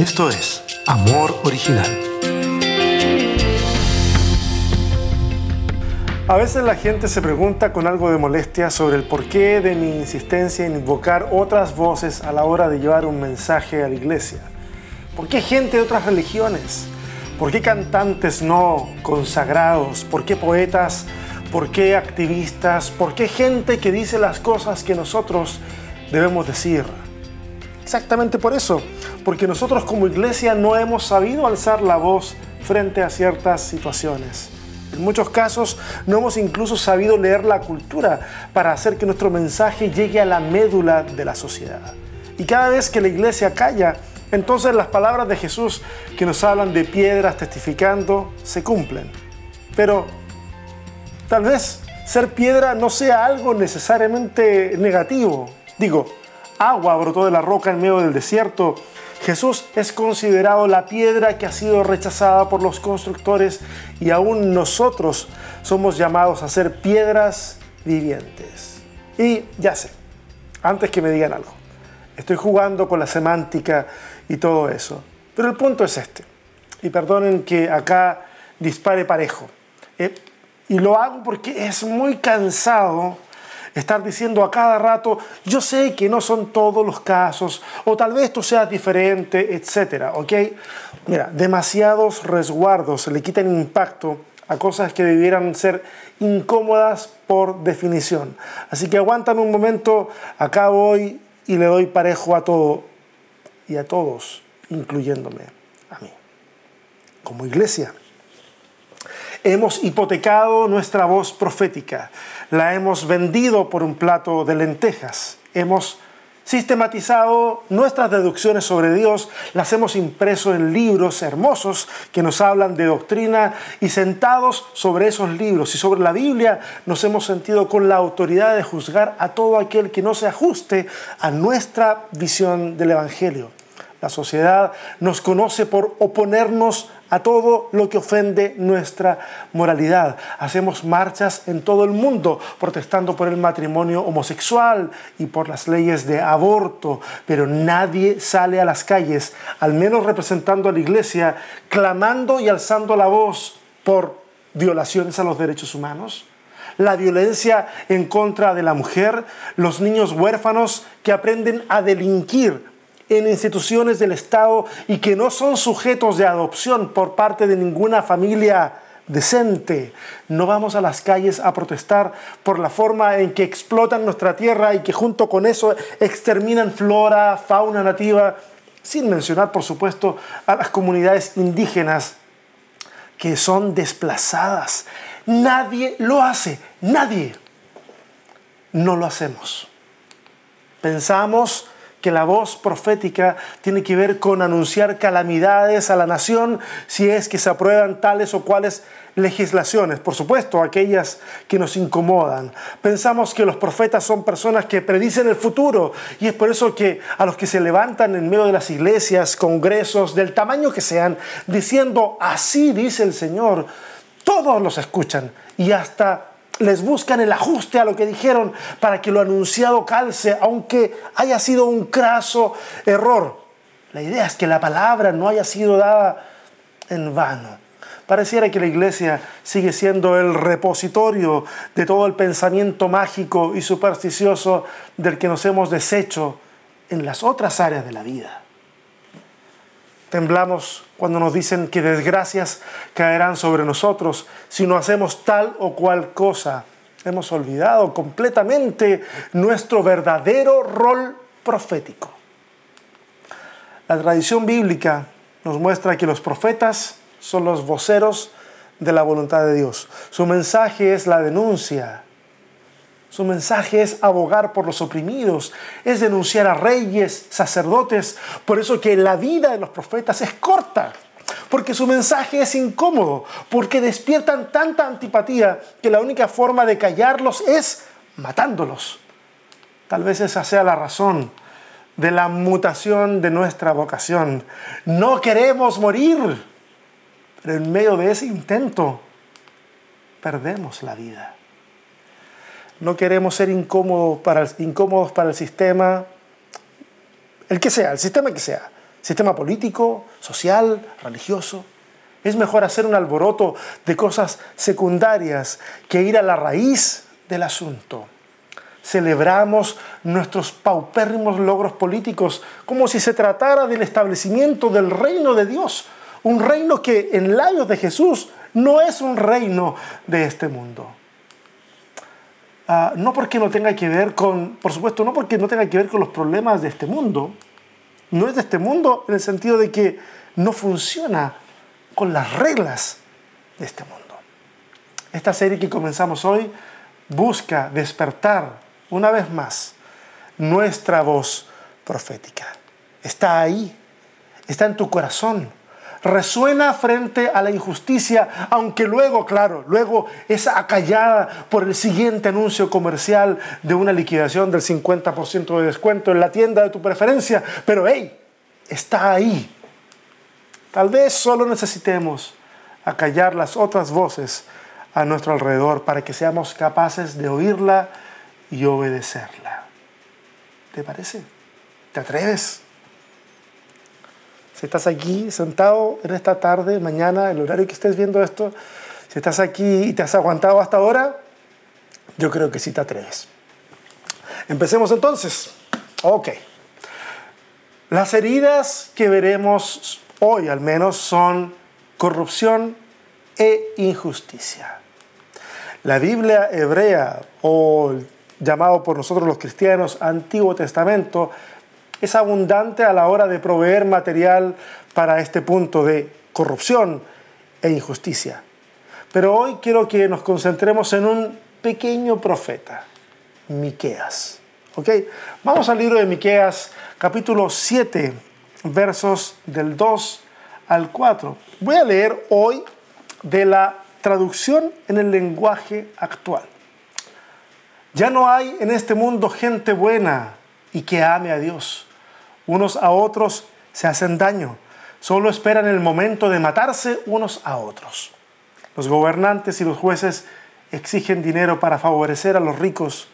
Esto es Amor Original. A veces la gente se pregunta con algo de molestia sobre el porqué de mi insistencia en invocar otras voces a la hora de llevar un mensaje a la iglesia. ¿Por qué gente de otras religiones? ¿Por qué cantantes no consagrados? ¿Por qué poetas? ¿Por qué activistas? ¿Por qué gente que dice las cosas que nosotros debemos decir? Exactamente por eso, porque nosotros como iglesia no hemos sabido alzar la voz frente a ciertas situaciones. En muchos casos no hemos incluso sabido leer la cultura para hacer que nuestro mensaje llegue a la médula de la sociedad. Y cada vez que la iglesia calla, entonces las palabras de Jesús que nos hablan de piedras testificando se cumplen. Pero tal vez ser piedra no sea algo necesariamente negativo. Digo, agua brotó de la roca en medio del desierto. Jesús es considerado la piedra que ha sido rechazada por los constructores y aún nosotros somos llamados a ser piedras vivientes. Y ya sé, antes que me digan algo, estoy jugando con la semántica y todo eso. Pero el punto es este. Y perdonen que acá dispare parejo. Eh, y lo hago porque es muy cansado estar diciendo a cada rato, yo sé que no son todos los casos, o tal vez tú seas diferente, etcétera, ¿ok? Mira, demasiados resguardos le quitan impacto a cosas que debieran ser incómodas por definición. Así que aguantan un momento, acá voy y le doy parejo a todo y a todos, incluyéndome a mí. Como iglesia, hemos hipotecado nuestra voz profética, la hemos vendido por un plato de lentejas, hemos sistematizado nuestras deducciones sobre Dios, las hemos impreso en libros hermosos que nos hablan de doctrina y sentados sobre esos libros. Y sobre la Biblia nos hemos sentido con la autoridad de juzgar a todo aquel que no se ajuste a nuestra visión del Evangelio. La sociedad nos conoce por oponernos a todo lo que ofende nuestra moralidad. Hacemos marchas en todo el mundo protestando por el matrimonio homosexual y por las leyes de aborto, pero nadie sale a las calles, al menos representando a la iglesia, clamando y alzando la voz por violaciones a los derechos humanos la violencia en contra de la mujer, los niños huérfanos que aprenden a delinquir en instituciones del Estado y que no son sujetos de adopción por parte de ninguna familia decente. No vamos a las calles a protestar por la forma en que explotan nuestra tierra y que junto con eso exterminan flora, fauna nativa, sin mencionar, por supuesto, a las comunidades indígenas que son desplazadas. Nadie lo hace, nadie. No lo hacemos. Pensamos que la voz profética tiene que ver con anunciar calamidades a la nación si es que se aprueban tales o cuales legislaciones, por supuesto, aquellas que nos incomodan. Pensamos que los profetas son personas que predicen el futuro y es por eso que a los que se levantan en medio de las iglesias, congresos, del tamaño que sean, diciendo, así dice el Señor, todos los escuchan y hasta les buscan el ajuste a lo que dijeron para que lo anunciado calce, aunque haya sido un craso error. La idea es que la palabra no haya sido dada en vano. Pareciera que la iglesia sigue siendo el repositorio de todo el pensamiento mágico y supersticioso del que nos hemos deshecho en las otras áreas de la vida. Temblamos cuando nos dicen que desgracias caerán sobre nosotros si no hacemos tal o cual cosa. Hemos olvidado completamente nuestro verdadero rol profético. La tradición bíblica nos muestra que los profetas son los voceros de la voluntad de Dios. Su mensaje es la denuncia, su mensaje es abogar por los oprimidos, es denunciar a reyes, sacerdotes. Por eso que la vida de los profetas es corta, porque su mensaje es incómodo, porque despiertan tanta antipatía que la única forma de callarlos es matándolos. Tal vez esa sea la razón de la mutación de nuestra vocación. No queremos morir, pero en medio de ese intento perdemos la vida. No queremos ser incómodos para, el, incómodos para el sistema, el que sea, el sistema que sea. sistema político, social, religioso. Es mejor hacer un alboroto de cosas secundarias que ir a la raíz del asunto. Celebramos nuestros paupérrimos logros políticos como si se tratara del establecimiento del reino de Dios, un reino que en labios de Jesús no es un reino de este mundo. Ah, no porque no tenga que ver con, por supuesto, no porque no tenga que ver con los problemas de este mundo, no es de este mundo en el sentido de que no funciona con las reglas de este mundo. Esta serie que comenzamos hoy busca despertar una vez más nuestra voz profética. Está ahí, está en tu corazón resuena frente a la injusticia, aunque luego, claro, luego es acallada por el siguiente anuncio comercial de una liquidación del 50% de descuento en la tienda de tu preferencia. Pero hey, está ahí. Tal vez solo necesitemos acallar las otras voces a nuestro alrededor para que seamos capaces de oírla y obedecerla. ¿Te parece? ¿Te atreves? Si estás aquí sentado en esta tarde, mañana, el horario que estés viendo esto, si estás aquí y te has aguantado hasta ahora, yo creo que sí te atreves. Empecemos entonces. Ok. Las heridas que veremos hoy al menos son corrupción e injusticia. La Biblia hebrea o llamado por nosotros los cristianos Antiguo Testamento es abundante a la hora de proveer material para este punto de corrupción e injusticia. Pero hoy quiero que nos concentremos en un pequeño profeta, Miqueas. ¿Ok? Vamos al libro de Miqueas, capítulo 7, versos del 2 al 4. Voy a leer hoy de la traducción en el lenguaje actual. Ya no hay en este mundo gente buena y que ame a Dios unos a otros se hacen daño, solo esperan el momento de matarse unos a otros. Los gobernantes y los jueces exigen dinero para favorecer a los ricos.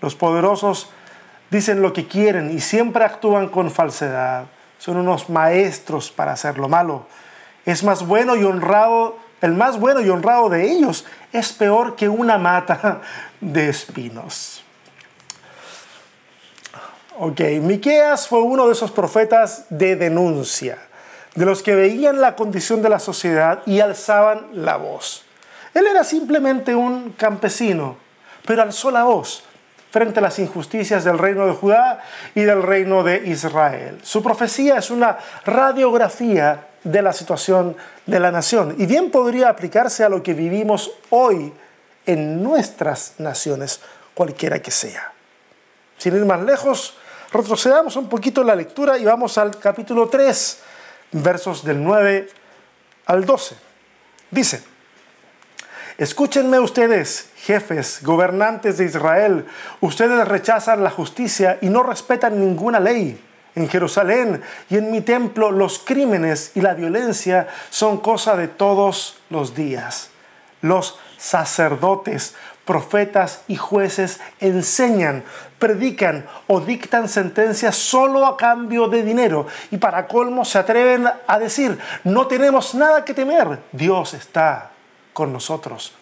Los poderosos dicen lo que quieren y siempre actúan con falsedad. Son unos maestros para hacer lo malo. Es más bueno y honrado, el más bueno y honrado de ellos es peor que una mata de espinos. Ok, Miqueas fue uno de esos profetas de denuncia, de los que veían la condición de la sociedad y alzaban la voz. Él era simplemente un campesino, pero alzó la voz frente a las injusticias del reino de Judá y del reino de Israel. Su profecía es una radiografía de la situación de la nación y bien podría aplicarse a lo que vivimos hoy en nuestras naciones, cualquiera que sea. Sin ir más lejos, Retrocedamos un poquito la lectura y vamos al capítulo 3, versos del 9 al 12. Dice, escúchenme ustedes, jefes, gobernantes de Israel, ustedes rechazan la justicia y no respetan ninguna ley. En Jerusalén y en mi templo los crímenes y la violencia son cosa de todos los días. Los sacerdotes profetas y jueces enseñan, predican o dictan sentencias solo a cambio de dinero y para colmo se atreven a decir, no tenemos nada que temer, Dios está con nosotros.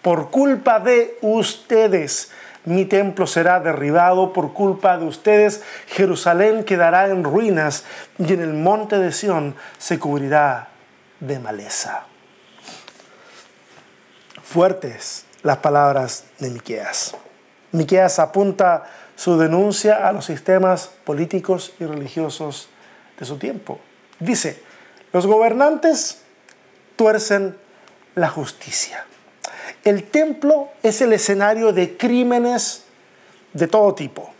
Por culpa de ustedes, mi templo será derribado por culpa de ustedes, Jerusalén quedará en ruinas y en el monte de Sión se cubrirá de maleza. Fuertes las palabras de Miqueas. Miqueas apunta su denuncia a los sistemas políticos y religiosos de su tiempo. Dice, los gobernantes tuercen la justicia. El templo es el escenario de crímenes de todo tipo.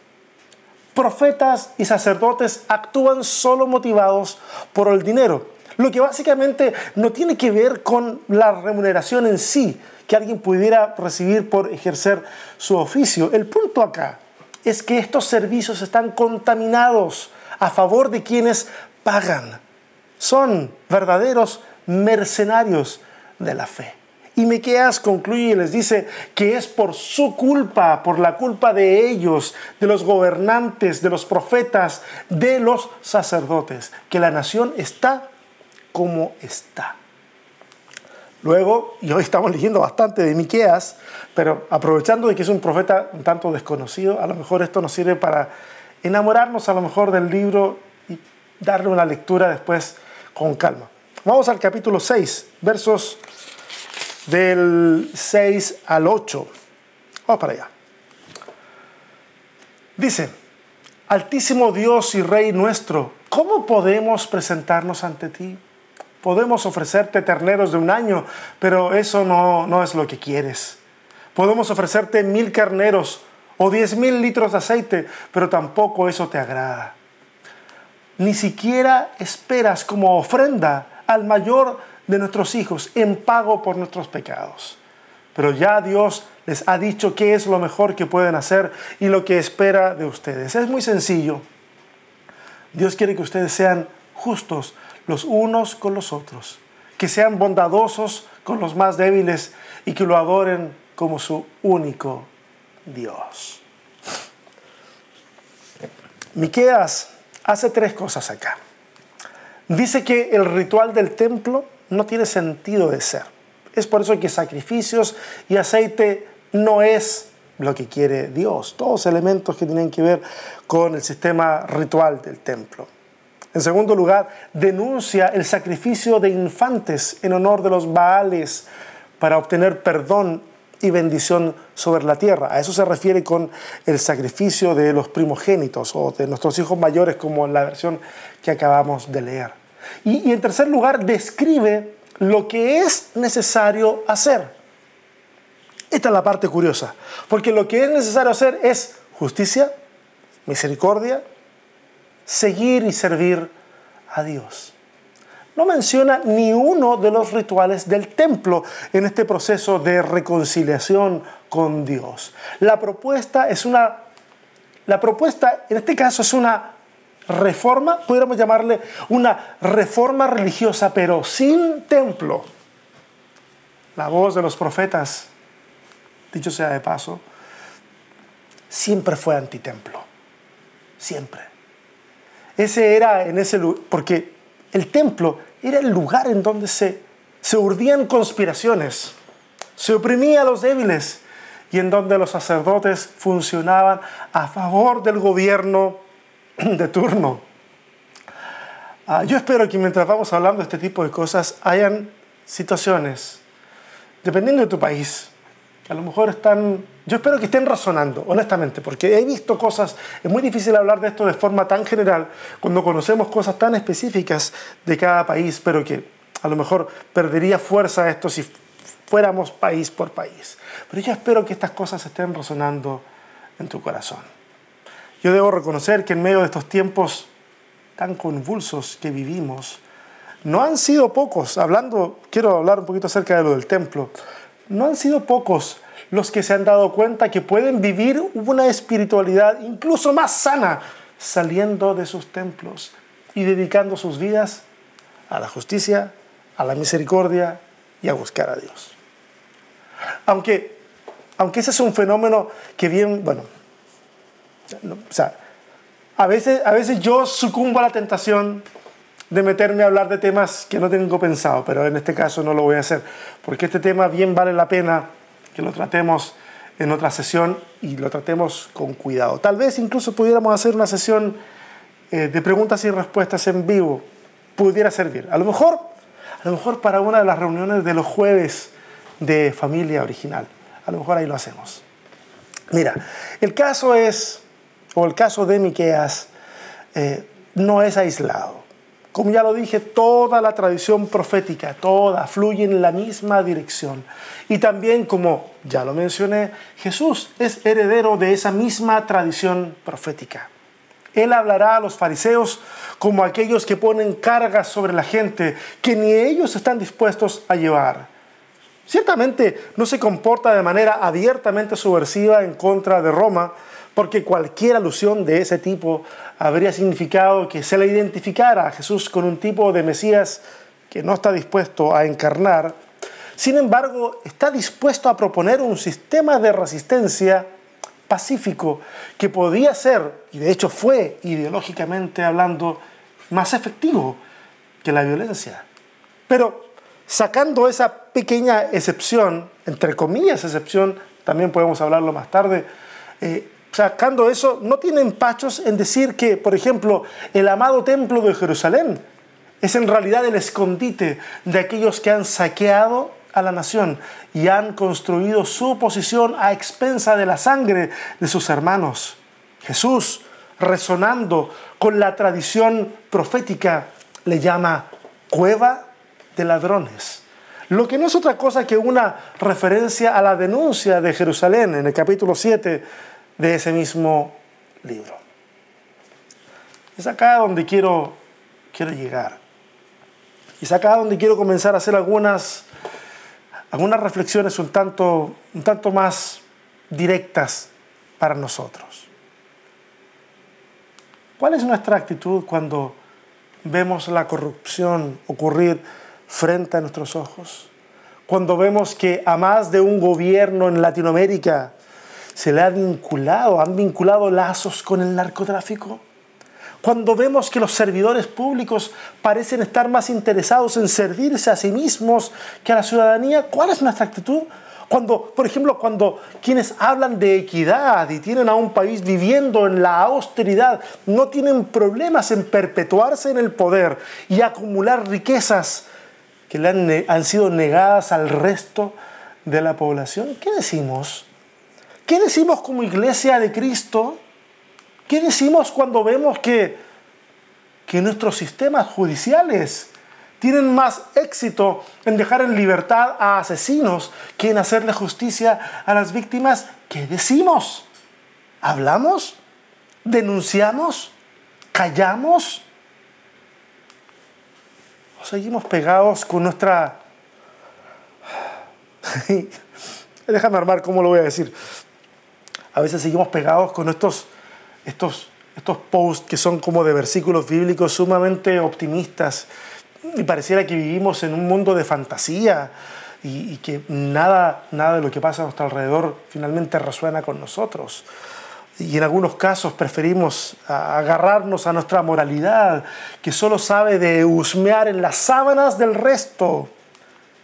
Profetas y sacerdotes actúan solo motivados por el dinero, lo que básicamente no tiene que ver con la remuneración en sí, que alguien pudiera recibir por ejercer su oficio. El punto acá es que estos servicios están contaminados a favor de quienes pagan. Son verdaderos mercenarios de la fe. Y Miqueas concluye y les dice que es por su culpa, por la culpa de ellos, de los gobernantes, de los profetas, de los sacerdotes, que la nación está como está. Luego, y hoy estamos leyendo bastante de Miqueas, pero aprovechando de que es un profeta un tanto desconocido, a lo mejor esto nos sirve para enamorarnos a lo mejor del libro y darle una lectura después con calma. Vamos al capítulo 6, versos del 6 al 8. Vamos para allá. Dice, Altísimo Dios y Rey nuestro, ¿cómo podemos presentarnos ante ti? Podemos ofrecerte terneros de un año, pero eso no, no es lo que quieres. Podemos ofrecerte mil carneros o diez mil litros de aceite, pero tampoco eso te agrada. Ni siquiera esperas como ofrenda al mayor de nuestros hijos en pago por nuestros pecados. Pero ya Dios les ha dicho qué es lo mejor que pueden hacer y lo que espera de ustedes. Es muy sencillo. Dios quiere que ustedes sean justos los unos con los otros, que sean bondadosos con los más débiles y que lo adoren como su único Dios. Miqueas hace tres cosas acá. Dice que el ritual del templo no tiene sentido de ser. Es por eso que sacrificios y aceite no es lo que quiere Dios. Todos elementos que tienen que ver con el sistema ritual del templo. En segundo lugar, denuncia el sacrificio de infantes en honor de los Baales para obtener perdón y bendición sobre la tierra. A eso se refiere con el sacrificio de los primogénitos o de nuestros hijos mayores, como en la versión que acabamos de leer. Y, en tercer lugar, describe lo que es necesario hacer. Esta es la parte curiosa, porque lo que es necesario hacer es justicia, misericordia, seguir y servir a Dios. No menciona ni uno de los rituales del templo en este proceso de reconciliación con Dios. La propuesta es una la propuesta en este caso es una reforma, podríamos llamarle una reforma religiosa, pero sin templo. La voz de los profetas, dicho sea de paso, siempre fue antitemplo. Siempre. Ese era en ese porque el templo era el lugar en donde se, se urdían conspiraciones, se oprimía a los débiles y en donde los sacerdotes funcionaban a favor del gobierno de turno. Ah, yo espero que mientras vamos hablando de este tipo de cosas hayan situaciones, dependiendo de tu país, a lo mejor están, yo espero que estén razonando, honestamente, porque he visto cosas, es muy difícil hablar de esto de forma tan general cuando conocemos cosas tan específicas de cada país, pero que a lo mejor perdería fuerza esto si fuéramos país por país. Pero yo espero que estas cosas estén razonando en tu corazón. Yo debo reconocer que en medio de estos tiempos tan convulsos que vivimos, no han sido pocos, hablando, quiero hablar un poquito acerca de lo del templo, no han sido pocos los que se han dado cuenta que pueden vivir una espiritualidad incluso más sana saliendo de sus templos y dedicando sus vidas a la justicia, a la misericordia y a buscar a Dios. Aunque, aunque ese es un fenómeno que bien, bueno, o sea, a veces, a veces yo sucumbo a la tentación de meterme a hablar de temas que no tengo pensado, pero en este caso no lo voy a hacer, porque este tema bien vale la pena que lo tratemos en otra sesión y lo tratemos con cuidado. Tal vez incluso pudiéramos hacer una sesión eh, de preguntas y respuestas en vivo, pudiera servir. A lo mejor, a lo mejor para una de las reuniones de los jueves de familia original. A lo mejor ahí lo hacemos. Mira, el caso es, o el caso de Miqueas, eh, no es aislado. Como ya lo dije, toda la tradición profética, toda, fluye en la misma dirección. Y también, como ya lo mencioné, Jesús es heredero de esa misma tradición profética. Él hablará a los fariseos como aquellos que ponen cargas sobre la gente que ni ellos están dispuestos a llevar. Ciertamente no se comporta de manera abiertamente subversiva en contra de Roma, porque cualquier alusión de ese tipo habría significado que se le identificara a Jesús con un tipo de Mesías que no está dispuesto a encarnar, sin embargo, está dispuesto a proponer un sistema de resistencia pacífico que podía ser, y de hecho fue ideológicamente hablando, más efectivo que la violencia. Pero sacando esa pequeña excepción, entre comillas excepción, también podemos hablarlo más tarde, eh, sacando eso, no tiene empachos en decir que, por ejemplo, el amado templo de Jerusalén es en realidad el escondite de aquellos que han saqueado a la nación y han construido su posición a expensa de la sangre de sus hermanos. Jesús, resonando con la tradición profética, le llama cueva de ladrones. Lo que no es otra cosa que una referencia a la denuncia de Jerusalén en el capítulo 7 de ese mismo libro. Es acá donde quiero, quiero llegar. Es acá donde quiero comenzar a hacer algunas algunas reflexiones un tanto, un tanto más directas para nosotros. ¿Cuál es nuestra actitud cuando vemos la corrupción ocurrir frente a nuestros ojos? Cuando vemos que a más de un gobierno en Latinoamérica se le ha vinculado, han vinculado lazos con el narcotráfico? cuando vemos que los servidores públicos parecen estar más interesados en servirse a sí mismos que a la ciudadanía, ¿cuál es nuestra actitud? Cuando, por ejemplo, cuando quienes hablan de equidad y tienen a un país viviendo en la austeridad, no tienen problemas en perpetuarse en el poder y acumular riquezas que le han, han sido negadas al resto de la población, ¿qué decimos? ¿Qué decimos como iglesia de Cristo? ¿Qué decimos cuando vemos que, que nuestros sistemas judiciales tienen más éxito en dejar en libertad a asesinos que en hacerle justicia a las víctimas? ¿Qué decimos? ¿Hablamos? ¿Denunciamos? ¿Callamos? ¿O seguimos pegados con nuestra... Déjame armar cómo lo voy a decir. A veces seguimos pegados con estos estos, estos posts que son como de versículos bíblicos sumamente optimistas y pareciera que vivimos en un mundo de fantasía y, que nada, nada de lo que pasa a nuestro alrededor finalmente resuena con nosotros. Y en algunos casos preferimos agarrarnos a nuestra moralidad, que solo sabe de husmear en las sábanas del resto.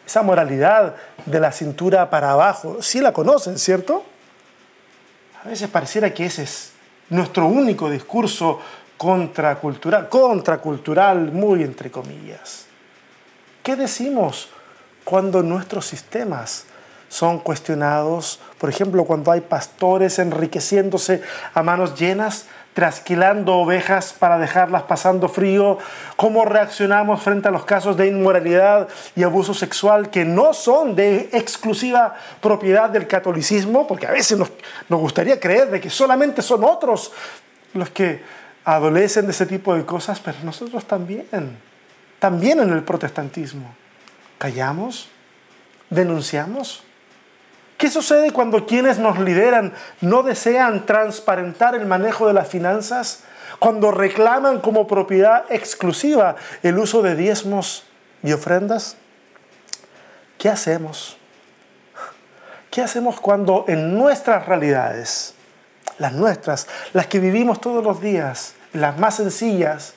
Esa moralidad de la cintura para abajo, sí la conocen, ¿cierto? A veces pareciera que ese es nuestro único discurso contracultural, contracultural muy entre comillas. ¿Qué decimos cuando nuestros sistemas son cuestionados? Por ejemplo, cuando hay pastores enriqueciéndose a manos llenas, trasquilando ovejas para dejarlas pasando frío, cómo reaccionamos frente a los casos de inmoralidad y abuso sexual que no son de exclusiva propiedad del catolicismo, porque a veces nos, gustaría creer de que solamente son otros los que adolecen de ese tipo de cosas, pero nosotros también, también en el protestantismo. ¿Callamos? ¿Denunciamos? ¿Qué sucede cuando quienes nos lideran no desean transparentar el manejo de las finanzas? Cuando reclaman como propiedad exclusiva el uso de diezmos y ofrendas? ¿Qué hacemos? ¿Qué hacemos cuando en nuestras realidades, las nuestras, las que vivimos todos los días, las más sencillas,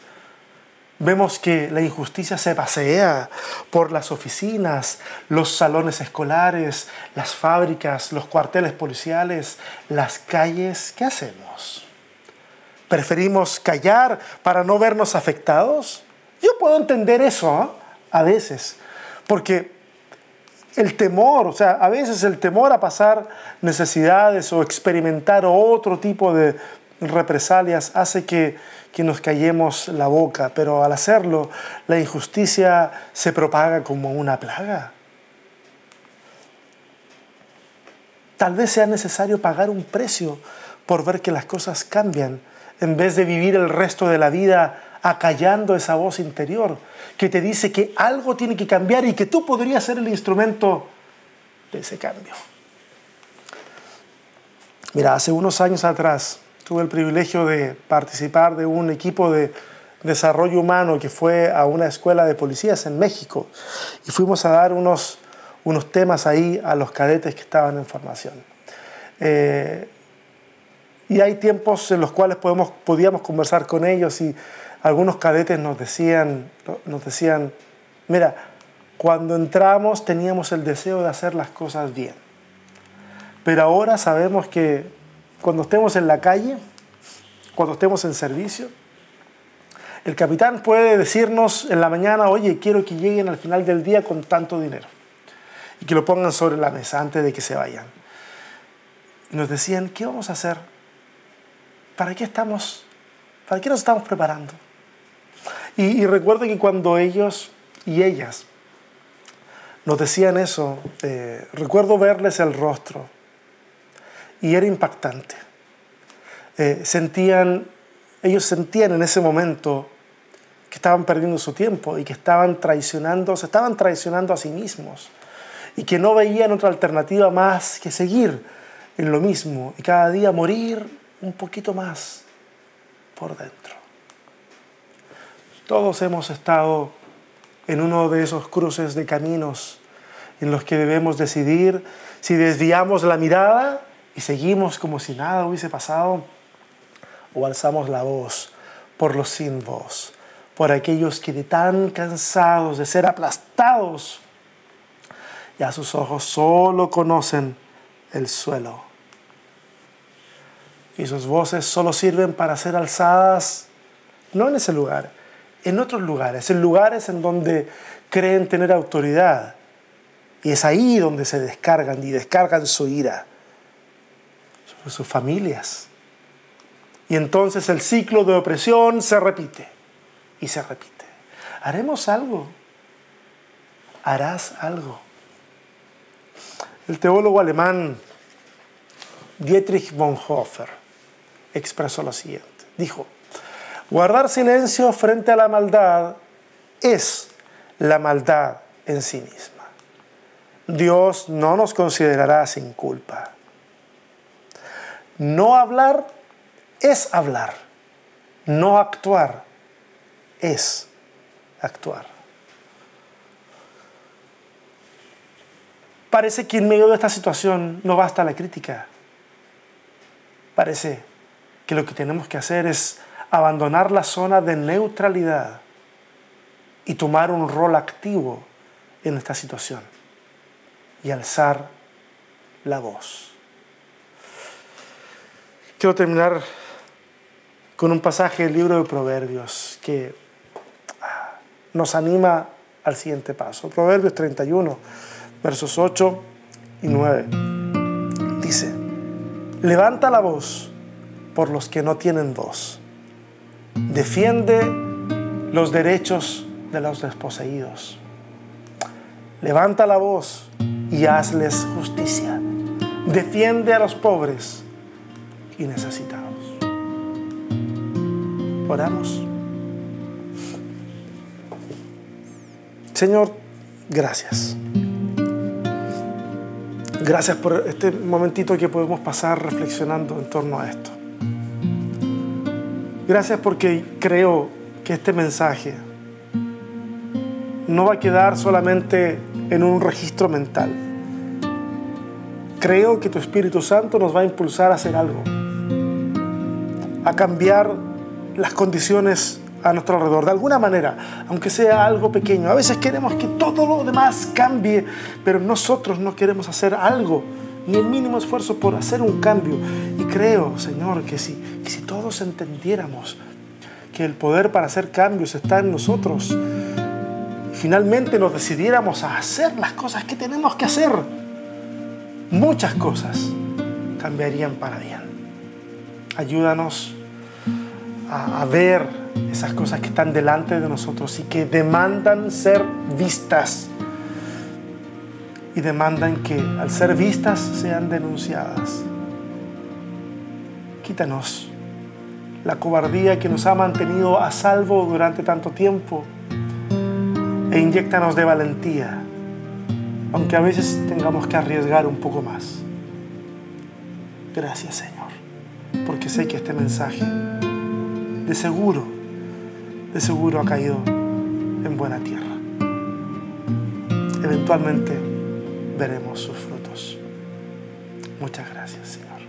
Vemos que la injusticia se pasea por las oficinas, los salones escolares, las fábricas, los cuarteles policiales, las calles. ¿Qué hacemos? ¿Preferimos callar para no vernos afectados? Yo puedo entender eso ¿eh? a veces, porque el temor, o sea, a veces el temor a pasar necesidades o experimentar otro tipo de represalias hace que que nos callemos la boca, pero al hacerlo la injusticia se propaga como una plaga. Tal vez sea necesario pagar un precio por ver que las cosas cambian, en vez de vivir el resto de la vida acallando esa voz interior que te dice que algo tiene que cambiar y que tú podrías ser el instrumento de ese cambio. Mira, hace unos años atrás, tuve el privilegio de participar de un equipo de desarrollo humano que fue a una escuela de policías en México y fuimos a dar unos, unos temas ahí a los cadetes que estaban en formación. Eh, y hay tiempos en los cuales podemos, podíamos conversar con ellos y algunos cadetes nos decían, nos decían, mira, cuando entramos teníamos el deseo de hacer las cosas bien, pero ahora sabemos que cuando estemos en la calle, cuando estemos en servicio, el capitán puede decirnos en la mañana, oye, quiero que lleguen al final del día con tanto dinero y que lo pongan sobre la mesa antes de que se vayan. Nos decían, ¿qué vamos a hacer? ¿Para qué estamos? ¿Para qué nos estamos preparando? Y, recuerdo que cuando ellos y ellas nos decían eso, eh, recuerdo verles el rostro y era impactante. Eh, sentían, ellos sentían en ese momento que estaban perdiendo su tiempo y que estaban traicionando, se estaban traicionando a sí mismos y que no veían otra alternativa más que seguir en lo mismo y cada día morir un poquito más por dentro. Todos hemos estado en uno de esos cruces de caminos en los que debemos decidir si desviamos la mirada y seguimos como si nada hubiese pasado o alzamos la voz por los sin voz por aquellos que de tan cansados de ser aplastados, ya sus ojos solo conocen el suelo. Y sus voces solo sirven para ser alzadas, no en ese lugar, en otros lugares, en lugares en donde creen tener autoridad. Y es ahí donde se descargan y descargan su ira sus familias. Y entonces el ciclo de opresión se repite y se repite. Haremos algo. Harás algo. El teólogo alemán Dietrich Bonhoeffer expresó lo siguiente. Dijo, guardar silencio frente a la maldad es la maldad en sí misma. Dios no nos considerará sin culpa. No hablar es hablar. No actuar es actuar. Parece que en medio de esta situación no basta la crítica. Parece que lo que tenemos que hacer es abandonar la zona de neutralidad y tomar un rol activo en esta situación y alzar la voz. Quiero terminar con un pasaje del libro de Proverbios que nos anima al siguiente paso. Proverbios 31, versos 8 y 9. Dice, levanta la voz por los que no tienen voz. Defiende los derechos de los desposeídos. Levanta la voz y hazles justicia. Defiende a los pobres y necesitados. Oramos. Señor, gracias. Gracias por este momentito que podemos pasar reflexionando en torno a esto. Gracias porque creo que este mensaje no va a quedar solamente en un registro mental. Creo que tu Espíritu Santo nos va a impulsar a hacer algo, a cambiar las condiciones a nuestro alrededor, de alguna manera, aunque sea algo pequeño. A veces queremos que todo lo demás cambie, pero nosotros no queremos hacer algo, ni el mínimo esfuerzo por hacer un cambio. Y creo, Señor, que si, si todos entendiéramos que el poder para hacer cambios está en nosotros, finalmente nos decidiéramos a hacer las cosas que tenemos que hacer, muchas cosas cambiarían para bien. Ayúdanos a, ver esas cosas que están delante de nosotros y que demandan ser vistas y demandan que al ser vistas sean denunciadas. Quítanos la cobardía que nos ha mantenido a salvo durante tanto tiempo e inyectanos de valentía, aunque a veces tengamos que arriesgar un poco más. Gracias Señor, porque sé que este mensaje de seguro, de seguro ha caído en buena tierra. Eventualmente veremos sus frutos. Muchas gracias, Señor.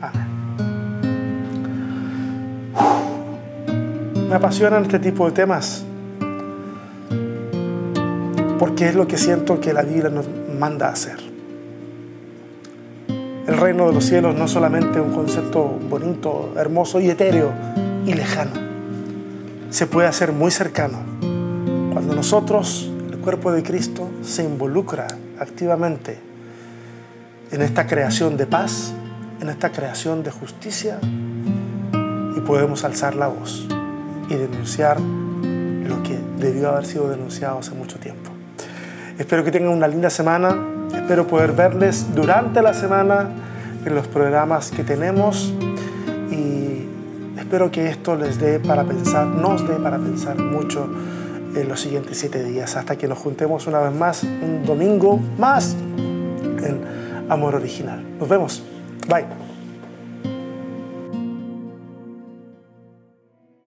Amén. Me apasionan este tipo de temas porque es lo que siento que la Biblia nos manda a hacer. El reino de los cielos no solamente es un concepto bonito, hermoso y etéreo y lejano. Se puede hacer muy cercano. Cuando nosotros, el cuerpo de Cristo, se involucra activamente en esta creación de paz, en esta creación de justicia, y podemos alzar la voz y denunciar lo que debió haber sido denunciado hace mucho tiempo. Espero que tengan una linda semana. Espero poder verles durante la semana en los programas que tenemos y espero que esto les dé para pensar, nos dé para pensar mucho en los siguientes siete días hasta que nos juntemos una vez más un domingo más en Amor Original. Nos vemos. Bye.